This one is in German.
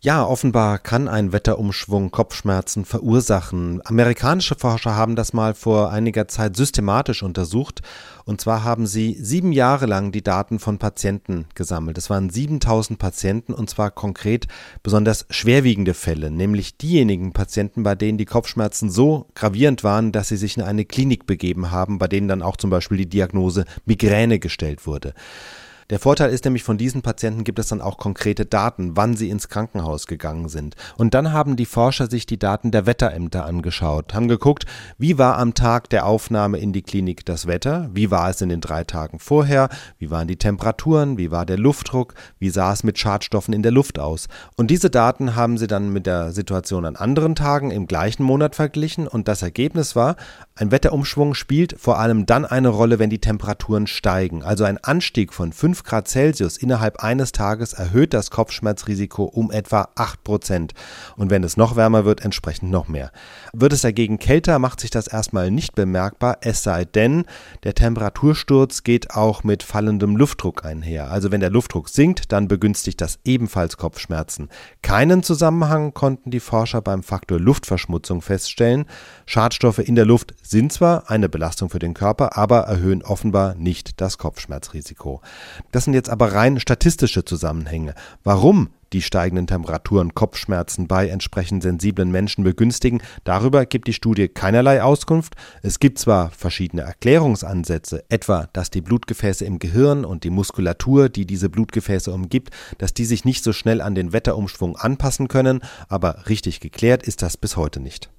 Ja, offenbar kann ein Wetterumschwung Kopfschmerzen verursachen. Amerikanische Forscher haben das mal vor einiger Zeit systematisch untersucht. Und zwar haben sie sieben Jahre lang die Daten von Patienten gesammelt. Es waren 7000 Patienten und zwar konkret besonders schwerwiegende Fälle, nämlich diejenigen Patienten, bei denen die Kopfschmerzen so gravierend waren, dass sie sich in eine Klinik begeben haben, bei denen dann auch zum Beispiel die Diagnose Migräne gestellt wurde. Der Vorteil ist nämlich, von diesen Patienten gibt es dann auch konkrete Daten, wann sie ins Krankenhaus gegangen sind. Und dann haben die Forscher sich die Daten der Wetterämter angeschaut, haben geguckt, wie war am Tag der Aufnahme in die Klinik das Wetter, wie war es in den drei Tagen vorher, wie waren die Temperaturen, wie war der Luftdruck, wie sah es mit Schadstoffen in der Luft aus. Und diese Daten haben sie dann mit der Situation an anderen Tagen im gleichen Monat verglichen und das Ergebnis war, ein Wetterumschwung spielt vor allem dann eine Rolle, wenn die Temperaturen steigen. Also ein Anstieg von 5 5 Grad Celsius innerhalb eines Tages erhöht das Kopfschmerzrisiko um etwa 8 Prozent. Und wenn es noch wärmer wird, entsprechend noch mehr. Wird es dagegen kälter, macht sich das erstmal nicht bemerkbar, es sei denn, der Temperatursturz geht auch mit fallendem Luftdruck einher. Also wenn der Luftdruck sinkt, dann begünstigt das ebenfalls Kopfschmerzen. Keinen Zusammenhang konnten die Forscher beim Faktor Luftverschmutzung feststellen. Schadstoffe in der Luft sind zwar eine Belastung für den Körper, aber erhöhen offenbar nicht das Kopfschmerzrisiko. Das sind jetzt aber rein statistische Zusammenhänge. Warum die steigenden Temperaturen Kopfschmerzen bei entsprechend sensiblen Menschen begünstigen, darüber gibt die Studie keinerlei Auskunft. Es gibt zwar verschiedene Erklärungsansätze, etwa, dass die Blutgefäße im Gehirn und die Muskulatur, die diese Blutgefäße umgibt, dass die sich nicht so schnell an den Wetterumschwung anpassen können, aber richtig geklärt ist das bis heute nicht.